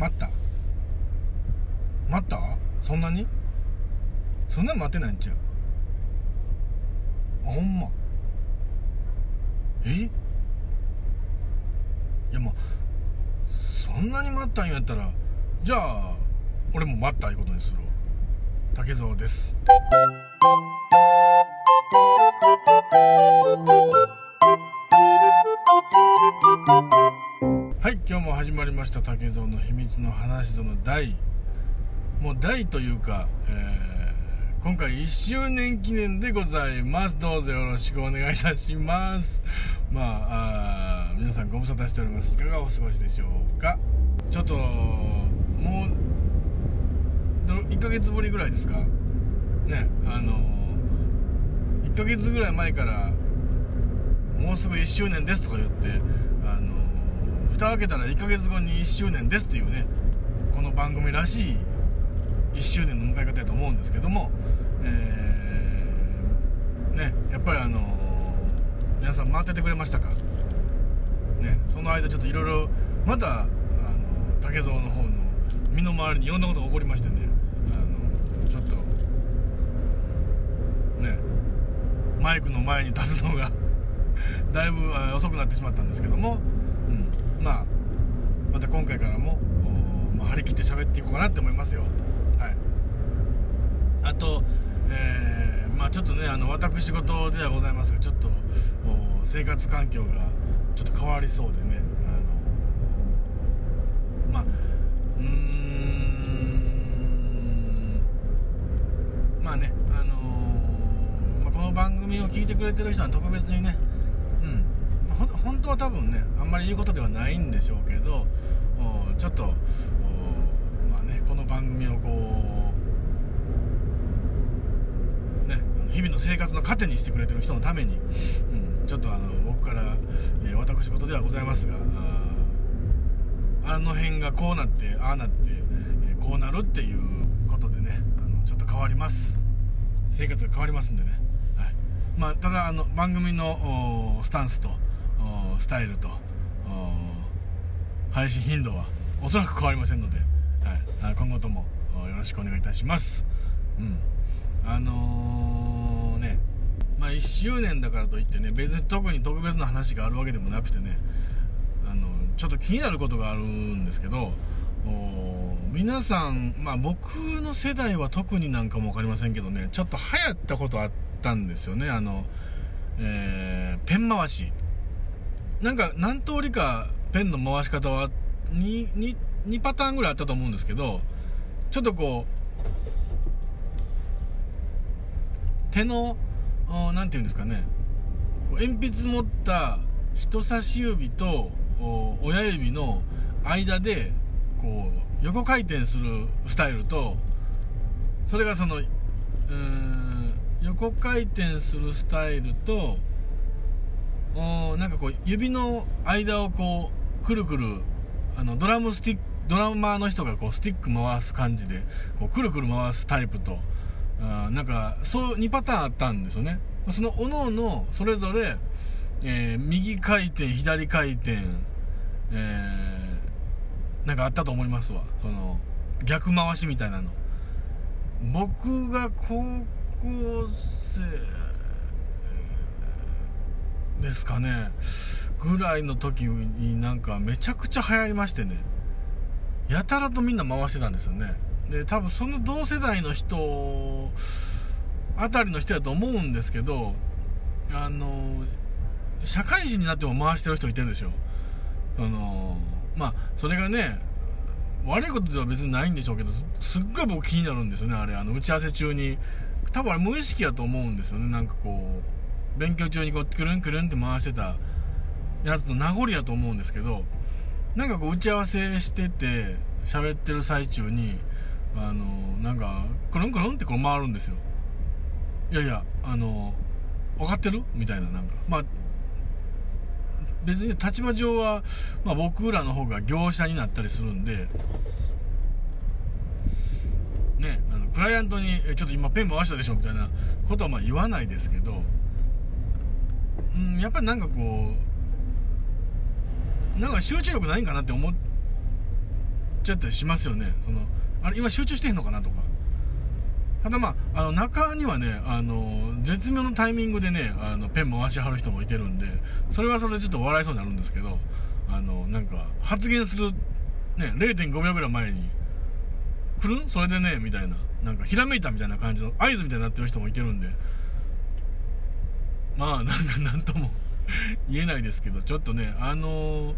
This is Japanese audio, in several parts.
待った。待った？そんなに？そんな待てないんちゃう？あほんま。え？いやもうそんなに待ったんやったらじゃあ俺も待ったいうことにするわ。竹蔵です。はい今日も始まりました竹蔵の秘密の話その第もう第というか、えー、今回1周年記念でございます。どうぞよろしくお願いいたします。まあ皆さんご無沙汰しております。いかがお過ごしでしょうか。ちょっともう1ヶ月ぶりぐらいですか？ねあの1ヶ月ぐらい前からもうすぐ1周年ですとか言って蓋開けたら1ヶ月後に1周年ですっていうねこの番組らしい1周年の迎え方やと思うんですけども、えー、ねやっぱりあの皆さん待っててくれましたか？ねその間ちょっといろいろまたあの竹蔵の方の身の回りにいろんなことが起こりましてねあのちょっとねマイクの前に立つのが だいぶ遅くなってしまったんですけども、また今回からも、まあ、張り切って喋っていこうかなって思いますよ。はい。あとえー、まあちょっとねあの私事ではございますがちょっと生活環境がちょっと変わりそうでねあのまあうーんまあねあのまあ、この番組を聞いてくれてる人は特別にね本当は多分ねあんまり言うことではないんでしょうけどちょっとまあねこの番組をこうね日々の生活の糧にしてくれてる人のために、うん、ちょっとあの僕から、えー、私事ではございますがあの辺がこうなってああなって、えー、こうなるっていうことでねあのちょっと変わります。生活が変わりますんでね、はい。まあ、ただあの番組のスタンスとスタイルと。配信頻度はおそらく変わりませんので、はい、今後ともよろしくお願いいたします。うん。あのー、ね。まあ1周年だからといってね別に特に特別な話があるわけでもなくてねあのちょっと気になることがあるんですけど皆さんまあ僕の世代は特になんかも分かりませんけどねちょっと流行ったことあったんですよね。あの、えー、ペン回し。なんか何通りかペンの回し方は 2, 2, 2パターンぐらいあったと思うんですけどちょっとこう手の何て言うんですかね。鉛筆持った人差し指と親指の間でこう横回転するスタイルとそれがその横回転するスタイルとなんかこう指の間をこうくるくるあのドラムスティックドラマーの人がこうスティック回す感じでこうくるくる回すタイプとあなんかそう2パターンあったんですよね。そのおののそれぞれ、え、右回転左回転、え、なんかあったと思いますわ。その逆回しみたいなの。僕が高校生ですかね。ぐらいの時になんかめちゃくちゃ流行りましてね。やたらとみんな回してたんですよね。で多分その同世代の人あたりの人やと思うんですけどあの社会人になっても回してる人いてるでしょ。あのまあそれがね悪いことでは別にないんでしょうけどすっごい僕気になるんですよねあれ。あの打ち合わせ中に。多分あれ無意識やと思うんですよね。なんかこう勉強中にこうくるんくるんって回してたやつの名残やと思うんですけどなんかこう打ち合わせしてて喋ってる最中にあのなんかくるんくるんってこう回るんですよ。いやいやあの分かってる？みたいななんか。まあ別に立場上は、まあ、僕らの方が業者になったりするんでねあのクライアントに「ちょっと今ペン回したでしょ」みたいなことはまあ言わないですけどうんやっぱりなんかこうなんか集中力ないんかなって思っちゃったりしますよね。そのあれ今集中してんのかなとか。ただまああの中にはねあの絶妙のタイミングでねあのペン回しはる人もいてるんでそれはそれでちょっと笑いそうになるんですけどあのなんか発言する、ね、0.5秒ぐらい前に来る？それでねみたいななんかひらめいたみたいな感じの合図みたいになってる人もいてるんでまあなんかなんとも 言えないですけどちょっとねあの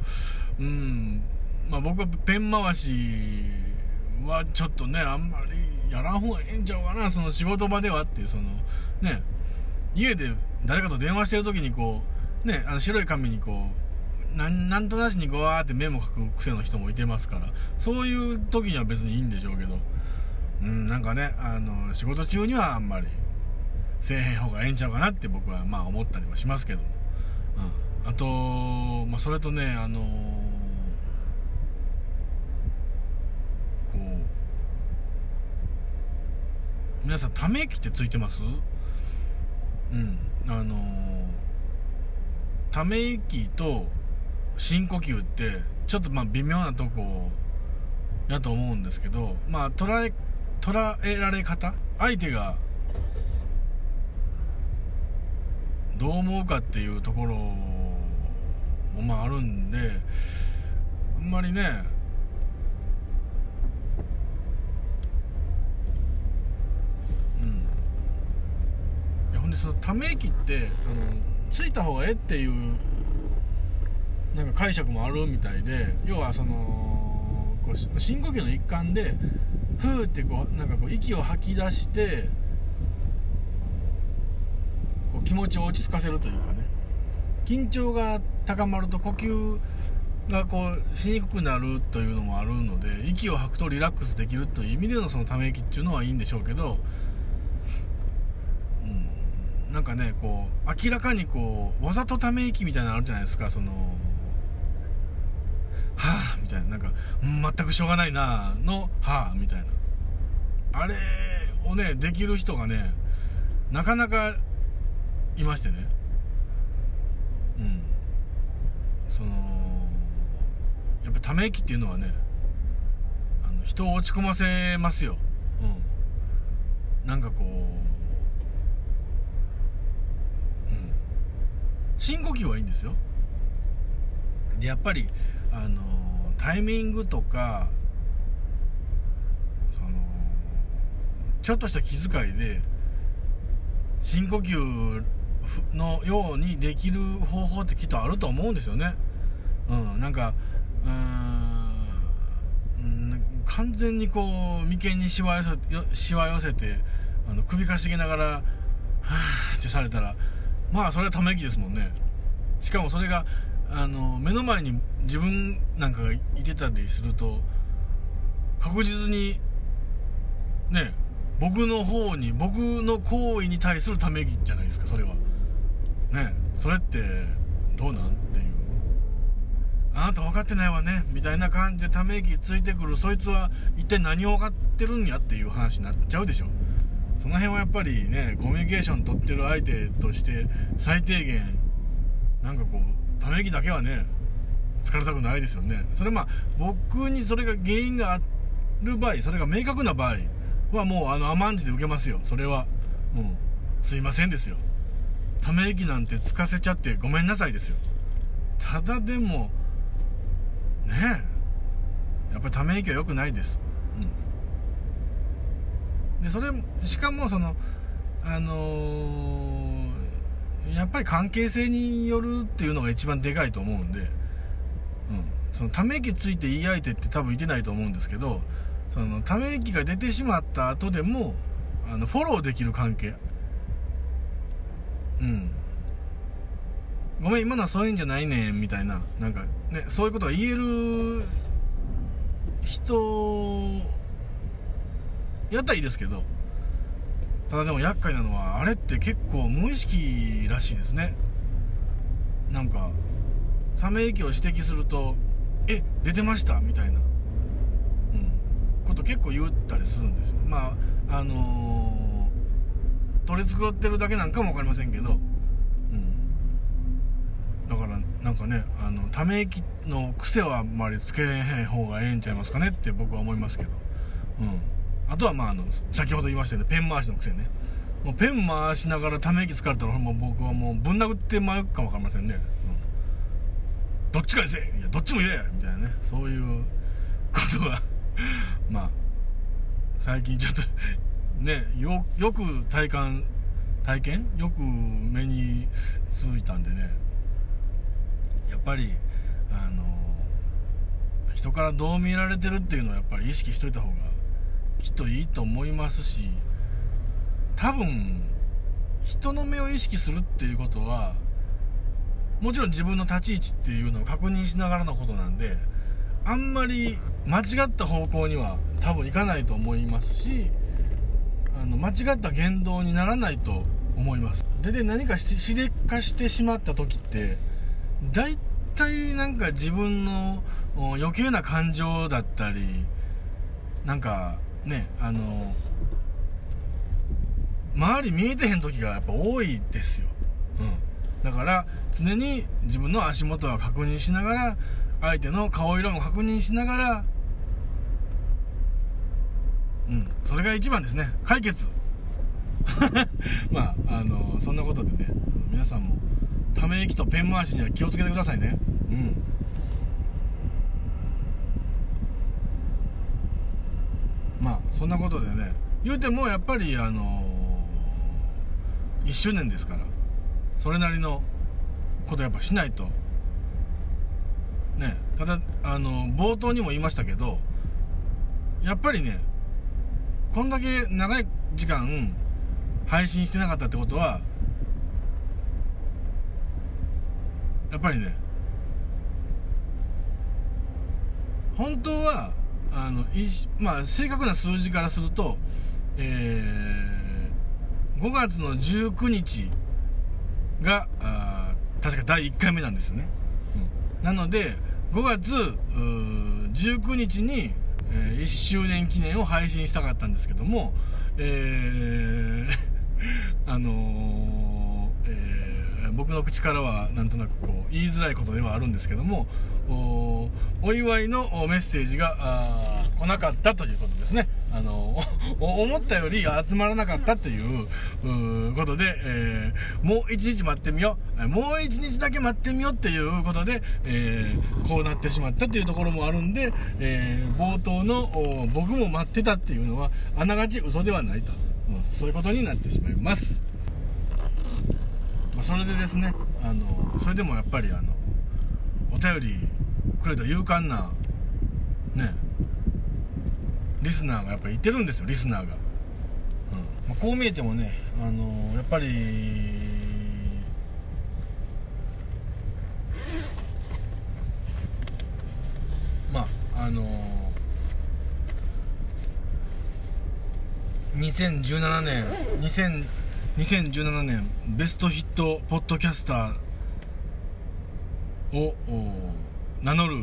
うんまあ僕はペン回しはちょっとねあんまりやらん方がええんちゃうかなその仕事場ではっていうそのね家で誰かと電話してる時にこうねあの白い紙にこうなんなんとなしにこうわーってメモ書く癖の人もいてますからそういう時には別にいいんでしょうけどうんなんかねあの仕事中にはあんまりせえへん方がええんちゃうかなって僕はまあ思ったりはしますけども、うん、あと、まあ、それとねあのこう皆さんため息ってついてます？うん。あのため息と深呼吸ってちょっとまあ微妙なとこやと思うんですけどまあ捉え捉えられ方？相手がどう思うかっていうところもまああるんであんまりねうん。ほんでそのため息ってあのついた方がええっていうなんか解釈もあるみたいで要はそのこう深呼吸の一環でふーってこうなんかこう息を吐き出して気持ちを落ち着かせるというかね。緊張が高まると呼吸がこうしにくくなるというのもあるので息を吐くとリラックスできるという意味でのそのため息っていうのはいいんでしょうけど、うん、なんかねこう明らかにこうわざとため息みたいなのあるじゃないですか。そのはあみたいな。なんか、全くしょうがないなのはあみたいな。あれをねできる人がねなかなかいましてね。うん。そのやっぱため息っていうのはねあの人を落ち込ませますよ。うん。なんかこううん。深呼吸はいいんですよ。でやっぱりあのタイミングとかそのちょっとした気遣いで深呼吸のようにできる方法ってきっとあると思うんですよね。うん、なんかうーん完全にこう眉間にしわ寄せしわ寄せてあの首かしげながら「はぁ」ってされたらまあそれはため息ですもんね。しかもそれがあの目の前に自分なんかがいてたりすると確実にね僕の方に僕の行為に対するため息じゃないですかそれはねそれってどうなんっていう。あなた分かってないわねみたいな感じでため息ついてくるそいつは一体何を分かってるんやっていう話になっちゃうでしょ。その辺はやっぱりねコミュニケーション取ってる相手として最低限なんかこうため息だけはね疲れたくないですよね。それまあ僕にそれが原因がある場合それが明確な場合はもうあの甘んじて受けますよ。それはもうすいませんですよ。ため息なんてつかせちゃってごめんなさいですよ。ただでもねえやっぱりため息は良くないです。うん。でそれしかもそのあのー、やっぱり関係性によるっていうのが一番でかいと思うんで、うん、そのため息ついて言い相手って多分いてないと思うんですけどそのため息が出てしまった後でもあのフォローできる関係。うん。ごめん今のはそういうんじゃないねんみたいな。なんかねそういうことが言える人やったらいいですけど。ただでも厄介なのはあれって結構無意識らしいですね。なんかため息を指摘すると「え出てました」みたいな、うん、こと結構言ったりするんですよ。まああのー取り繕ってるだけなんかも分かりませんけど、うん、だからなんかねあのため息の癖はあんまりつけへん方がええんちゃいますかねって僕は思いますけど、うん、あとはまああの先ほど言いましたよねペン回しの癖ね。もうペン回しながらため息つかれたらもう僕はもうぶん殴ってまうかもわかりませんね、うん、どっちかにせいやどっちも言えみたいなね。そういうことが まあ最近ちょっとねよよく体感体験？よく目についたんでね。やっぱりあの人からどう見られてるっていうのはやっぱり意識しといた方がきっといいと思いますし多分人の目を意識するっていうことはもちろん自分の立ち位置っていうのを確認しながらのことなんであんまり間違った方向には多分いかないと思いますしあの間違った言動にならないと思います。でで何かしでかしてしまった時って大体なんか自分の余計な感情だったりなんかねあの周り見えてへん時がやっぱ多いですよ、うん、だから常に自分の足元は確認しながら相手の顔色も確認しながらうん。それが一番ですね。解決。まああのそんなことでね皆さんもため息とペン回しには気をつけてくださいね。うん。まあそんなことでね言うてもやっぱりあの1周年ですからそれなりのことやっぱしないと。ねただあの冒頭にも言いましたけどやっぱりねこんだけ長い時間配信してなかったってことはやっぱりね本当はあのいまあ正確な数字からすると、えー、5月の19日があ確か第1回目なんですよね、うん、なので5月19日にえー、1周年記念を配信したかったんですけども、えー、あのー、えー、僕の口からはなんとなくこう言いづらいことではあるんですけどもお祝いのメッセージが来なかったということですね。あの思ったより集まらなかったっていうことで、えー、もう一日待ってみよう。もう一日だけ待ってみようっていうことで、えー、こうなってしまったっていうところもあるんで、えー、冒頭の僕も待ってたっていうのはあながち嘘ではないと、うん、そういうことになってしまいます、それでですねあのそれでもやっぱりあのお便りくれた勇敢なねリスナーがやっぱりいてるんですよリスナーが、うん。まあ、こう見えてもねあの、やっぱりまああの、2017年2000 2017年ベストヒットポッドキャスターを名乗る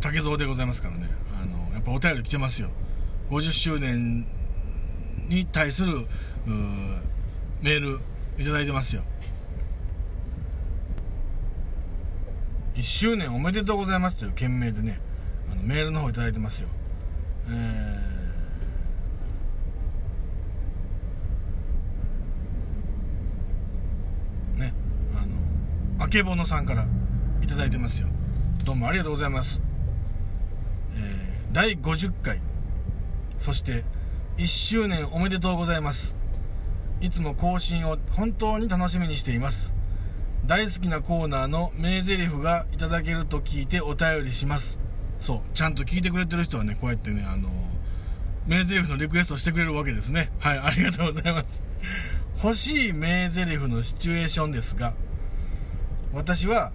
竹蔵でございますからね。あのやっぱお便り来てますよ。50周年に対するメールいただいてますよ。1周年おめでとうございますという件名でねあのメールの方いただいてますよ。えー、ねあのあけぼのさんからいただいてますよ。どうもありがとうございます。え第50回そして1周年おめでとうございます。いつも更新を本当に楽しみにしています。大好きなコーナーの名台詞がいただけると聞いてお便りします。そうちゃんと聞いてくれてる人はねこうやってねあの名台詞のリクエストしてくれるわけですね。はいありがとうございます。欲しい名台詞のシチュエーションですが私は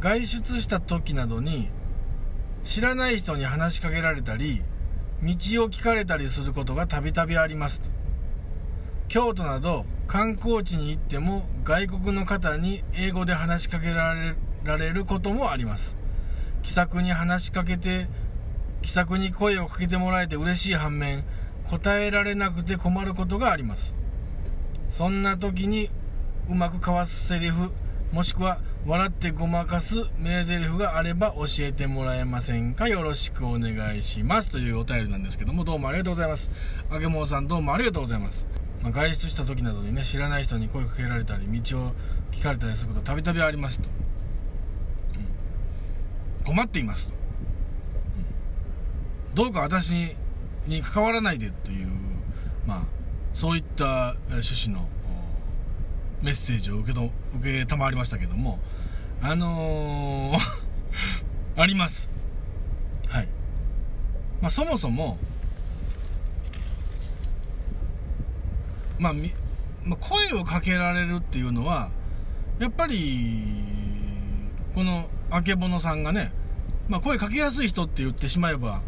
外出した時などに知らない人に話しかけられたり道を聞かれたりすることがたびたびあります京都など観光地に行っても外国の方に英語で話しかけられることもあります。気さくに話しかけて気さくに声をかけてもらえて嬉しい反面答えられなくて困ることがあります。そんな時にうまく交わすセリフもしくは笑ってごまかす名台詞があれば教えてもらえませんか。よろしくお願いします。というお便りなんですけどもどうもありがとうございます。あげもうさんどうもありがとうございます、まあ、外出した時などにね知らない人に声かけられたり道を聞かれたりすることたびたびありますと、うん、困っていますと、うん、どうか私に関わらないでというまあそういった趣旨のメッセージを受けと受けたまりましたけどもあのー ありますはいまあそもそもまあみ、まあ、声をかけられるっていうのはやっぱりこのあけぼのさんがね、まあ、声かけやすい人って言ってしまえば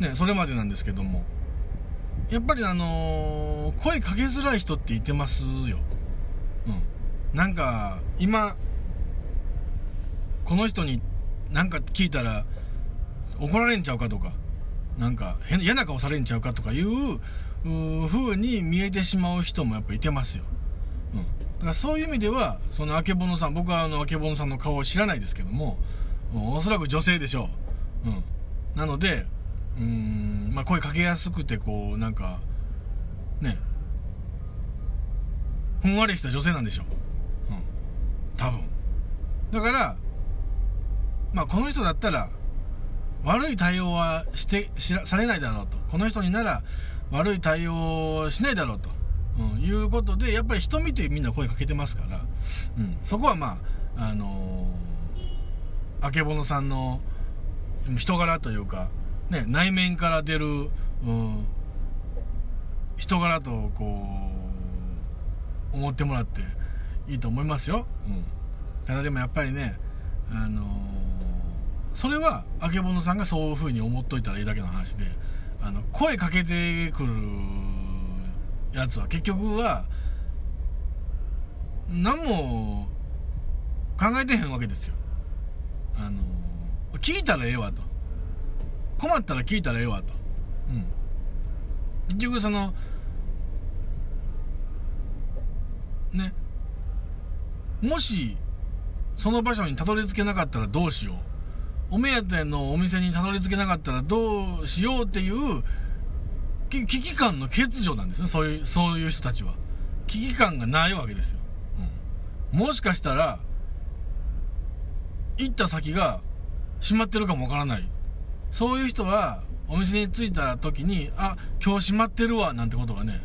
ねそれまでなんですけどもやっぱりあのー、声かけづらい人っていてますよ。なんか、今、この人になんか聞いたら怒られんちゃうかとか、なんか嫌な顔されんちゃうかとかいう、う風に見えてしまう人もやっぱいてますよ。うん。だからそういう意味では、そのあけぼのさん、僕はあのあけぼのさんの顔を知らないですけども、おそらく女性でしょう。うん。なので、うん、まあ、声かけやすくて、こう、なんか、ね、ふんわりした女性なんでしょ。う。多分。だから、まあ、この人だったら、悪い対応はしてしらされないだろうと。この人になら悪い対応をしないだろうと、うん、いうことで、やっぱり人見てみんな声かけてますから、うん、そこはまあ、あのー、あけぼのさんの人柄というか、ね、内面から出る、うん、人柄とこう思ってもらっていいと思いますよ、うん、ただでもやっぱりねあのー、それはあけぼのさんがそういうふうに思っといたらいいだけの話であの声かけてくるやつは結局は何も考えてへんわけですよあのー、聞いたらええわと困ったら聞いたらええわと。うん。結局その、ね。もし、その場所にたどり着けなかったらどうしよう。お目当てのお店にたどり着けなかったらどうしようっていう危機感の欠如なんですね。そういう、そういう人たちは。危機感がないわけですよ。うん。もしかしたら、行った先が閉まってるかもわからない。そういう人は、お店に着いた時に、あ、今日閉まってるわ、なんてことがね、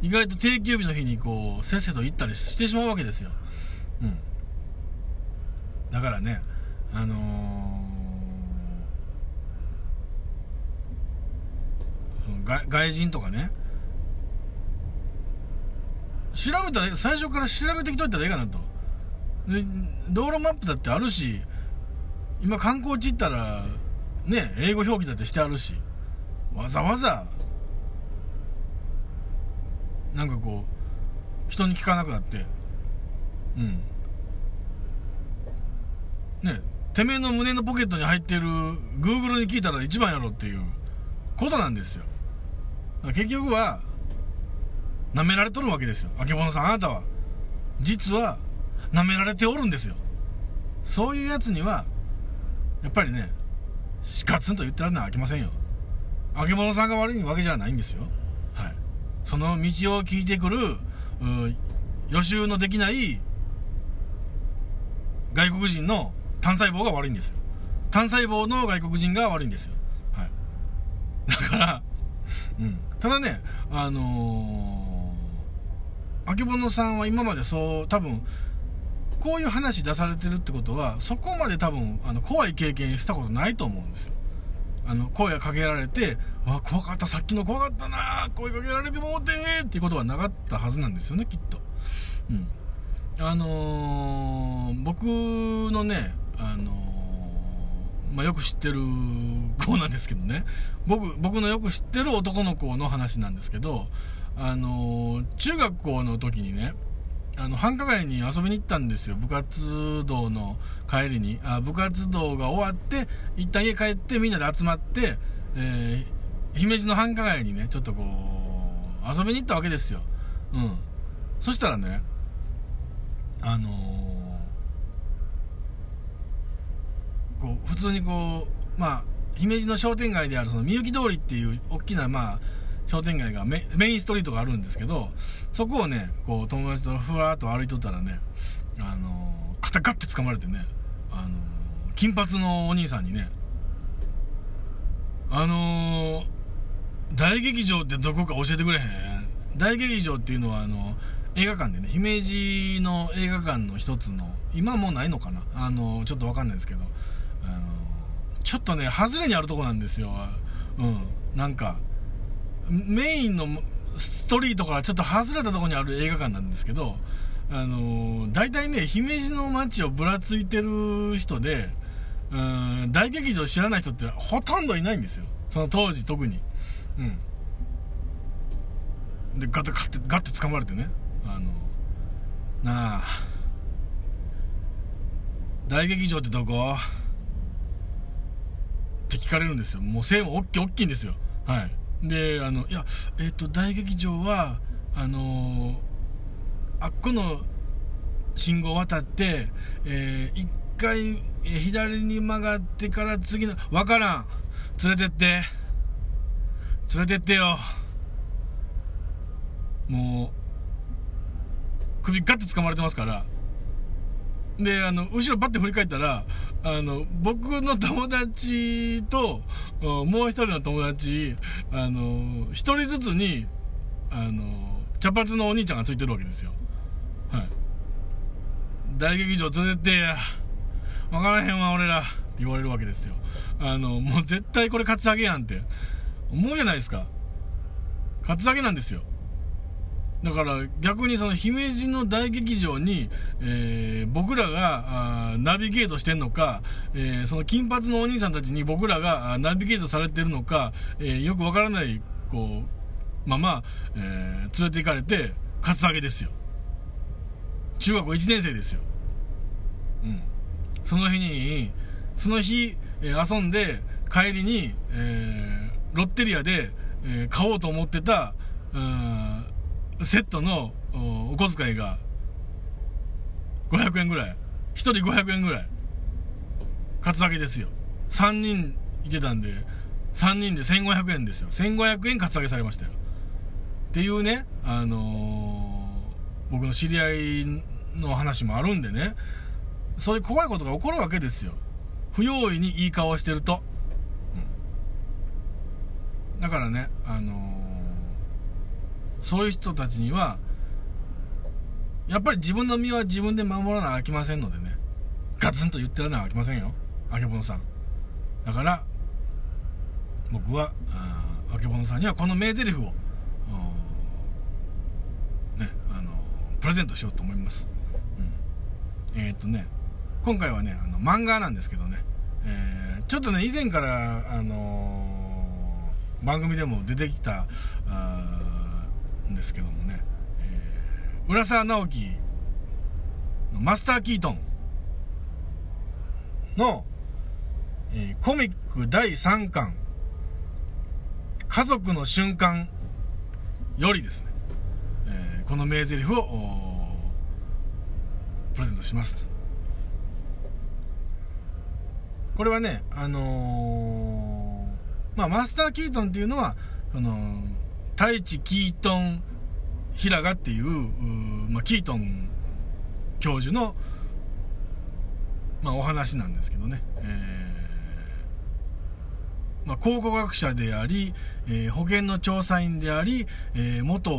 意外と定休日の日にこう、せっせと行ったりしてしまうわけですよ。うん。だからね、あのー、外人とかね、調べたら、最初から調べてきといたらええかなと。で、道路マップだってあるし、今観光地行ったら、ね英語表記だってしてあるしわざわざなんかこう人に聞かなくなってうんねてめえの胸のポケットに入ってる Google に聞いたら一番やろっていうことなんですよ結局は舐められとるわけですよあけぼのさんあなたは実は舐められておるんですよそういうやつにはやっぱりねしかつんと言ってらんないあきませんよ。あけぼのさんが悪いわけじゃないんですよ。はい。その道を聞いてくる、予習のできない外国人の単細胞が悪いんですよ。単細胞の外国人が悪いんですよ。はい。だから、うん。ただね、あのー、あけぼのさんは今までそう、多分、こういう話出されてるってことは、そこまで多分、あの、怖い経験したことないと思うんですよ。あの、声かけられて、わ、怖かった、さっきの怖かったな声かけられてもうてっていうことはなかったはずなんですよね、きっと。うん。あのー、僕のね、あのー、まあ、よく知ってる子なんですけどね、僕、僕のよく知ってる男の子の話なんですけど、あのー、中学校の時にね、あの繁華街に遊びに行ったんですよ。部活動の帰りに。あ部活動が終わって一旦家帰ってみんなで集まって、えー、姫路の繁華街にねちょっとこう遊びに行ったわけですよ。うん。そしたらねあのーこう普通にこうまあ姫路の商店街であるそのみゆき通りっていう大きなまあ商店街がメインストリートがあるんですけどそこをねこう友達とふわっと歩いとったらねあのー、肩ガッて掴まれてねあのー、金髪のお兄さんにねあのー、大劇場ってどこか教えてくれへん？大劇場っていうのはあの映画館でね姫路の映画館の一つの今もうないのかな？あのちょっとわかんないですけどあのちょっとね外れにあるとこなんですよ。うん。なんかメインのストリートからちょっと外れたとこにある映画館なんですけどあの大体ね姫路の街をぶらついてる人でうん大劇場知らない人ってほとんどいないんですよ。その当時特に。うん。でガッてガッてガッて掴まれてね。あのなあ。大劇場ってどこ？って聞かれるんですよ。もう背も大きい大きいんですよ。はい。であのいやえっ、ー、と大劇場はあのあっこの信号を渡って、えー、一回、えー、左に曲がってから次のわからん。連れてって。連れてってよ。もう首ガッて掴まれてますから。であの後ろバッて振り返ったらあの僕の友達ともう一人の友達あの一人ずつにあの茶髪のお兄ちゃんがついてるわけですよ。はい。大劇場連れてってや分からへんわ俺らって言われるわけですよ。あのもう絶対これカツアゲやんって。思うじゃないですか。カツアゲなんですよ。だから逆にその姫路の大劇場に、えー、僕らがナビゲートしてんのか、えー、その金髪のお兄さんたちに僕らがナビゲートされてるのか、えー、よくわからないこうまま、え連れて行かれてカツアゲですよ。中学校1年生ですよ。うん。その日にその日、え遊んで帰りに、えロッテリアで、え買おうと思ってたうんセットのお小遣いが500円ぐらい。1人500円ぐらい。カツアゲですよ。3人いてたんで、3人で1500円ですよ。1500円カツアゲされましたよ。っていうね、あのー、僕の知り合いの話もあるんでね、そういう怖いことが起こるわけですよ。不用意にいい顔してると。うん、だからね、あのーそういう人たちにはやっぱり自分の身は自分で守らなあきませんのでね。ガツンと言ってらなあきませんよ。あけぼのさん。だから僕はあけぼのさんにはこの名台詞をねあのプレゼントしようと思います、うん、えー、っとね今回はねあの漫画なんですけどね、えー、ちょっとね以前からあのー、番組でも出てきたあんですけどもね、えー、浦沢直樹のマスター・キートンの、えー、コミック第3巻家族の瞬間よりですね、えー、この名台詞をプレゼントします。これはねあのー、まあマスター・キートンっていうのはその太一キートン平賀っていうまあ、キートン教授の、まあ、お話なんですけどね、えーまあ、考古学者であり、えー、保険の調査員であり、えー、元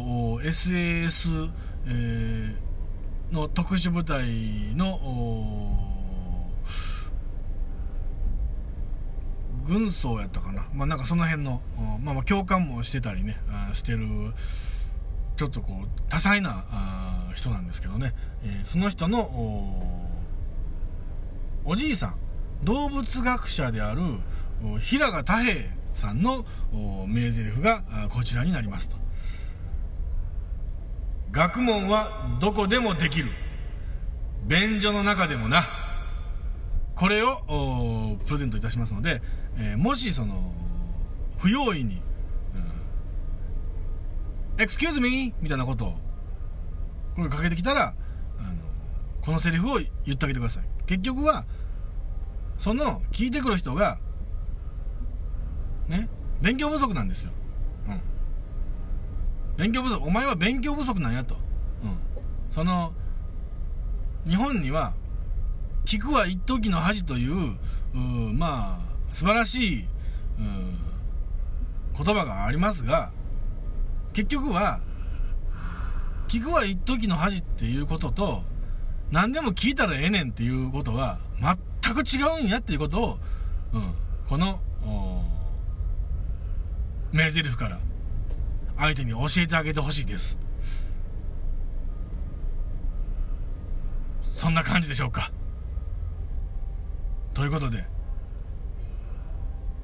SAS、えー、の特殊部隊の軍曹やったかな、まあ、なんかその辺の、まあ、まあ共感もしてたりねしてるちょっとこう多彩なあ人なんですけどね、えー、その人のおじいさん。動物学者である平賀太平さんの名台詞がこちらになりますと。学問はどこでもできる。便所の中でもな。これをプレゼントいたしますので、えー、もしその不用意に「Excuse me」みたいなことを声かけてきたらあのこのセリフを言ってあげてください。結局はその聞いてくる人がね勉強不足なんですよ、うん、勉強不足お前は勉強不足なんやと、うん、その日本には聞くは一時の恥というまあ素晴らしい言葉がありますが結局は聞くは一時の恥っていうことと何でも聞いたらええねんっていうことは全く違うんやっていうことを、うん、この名台詞から相手に教えてあげてほしいです。そんな感じでしょうか。ということで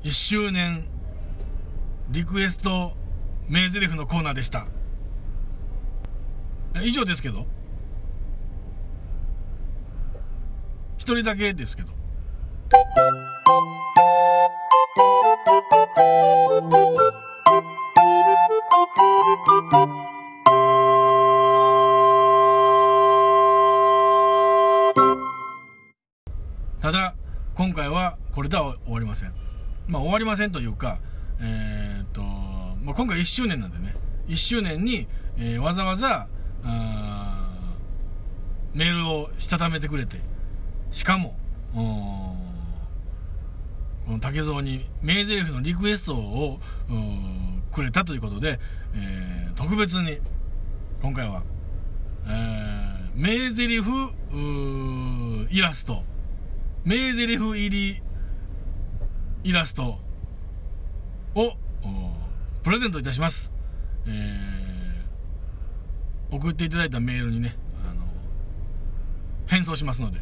1周年リクエスト名台詞のコーナーでした。以上ですけど。一人だけですけど。ただ今回はこれでは終わりません。まあ終わりませんというかえー、っと、まあ、今回1周年なんでね。1周年に、えー、わざわざメールをしたためてくれてしかもこの竹蔵に名台詞のリクエストをくれたということで、えー、特別に今回は、えー、名台詞イラスト。名台詞入りイラストをプレゼントいたします、えー、送っていただいたメールにねあの返送しますので。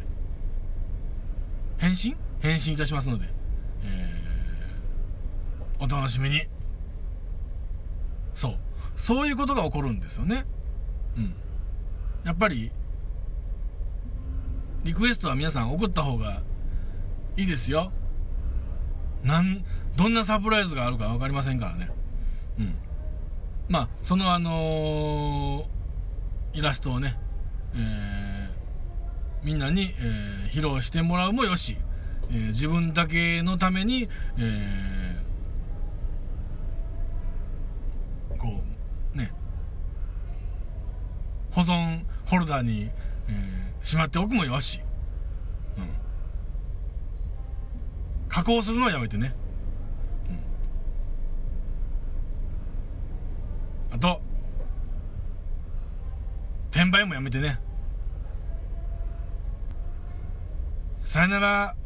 返信？返信いたしますので、えー、お楽しみに。そう。そういうことが起こるんですよね。うん。やっぱりリクエストは皆さん送った方がいいですよ。なんどんなサプライズがあるか分かりませんからね。うん。まあそのあのー、イラストをね、えー、みんなに、えー、披露してもらうもよし、えー、自分だけのために、えー、こうね保存ホルダーに、えー、しまっておくもよし、うん、加工するのはやめてね。あと転売もやめてね。さよなら。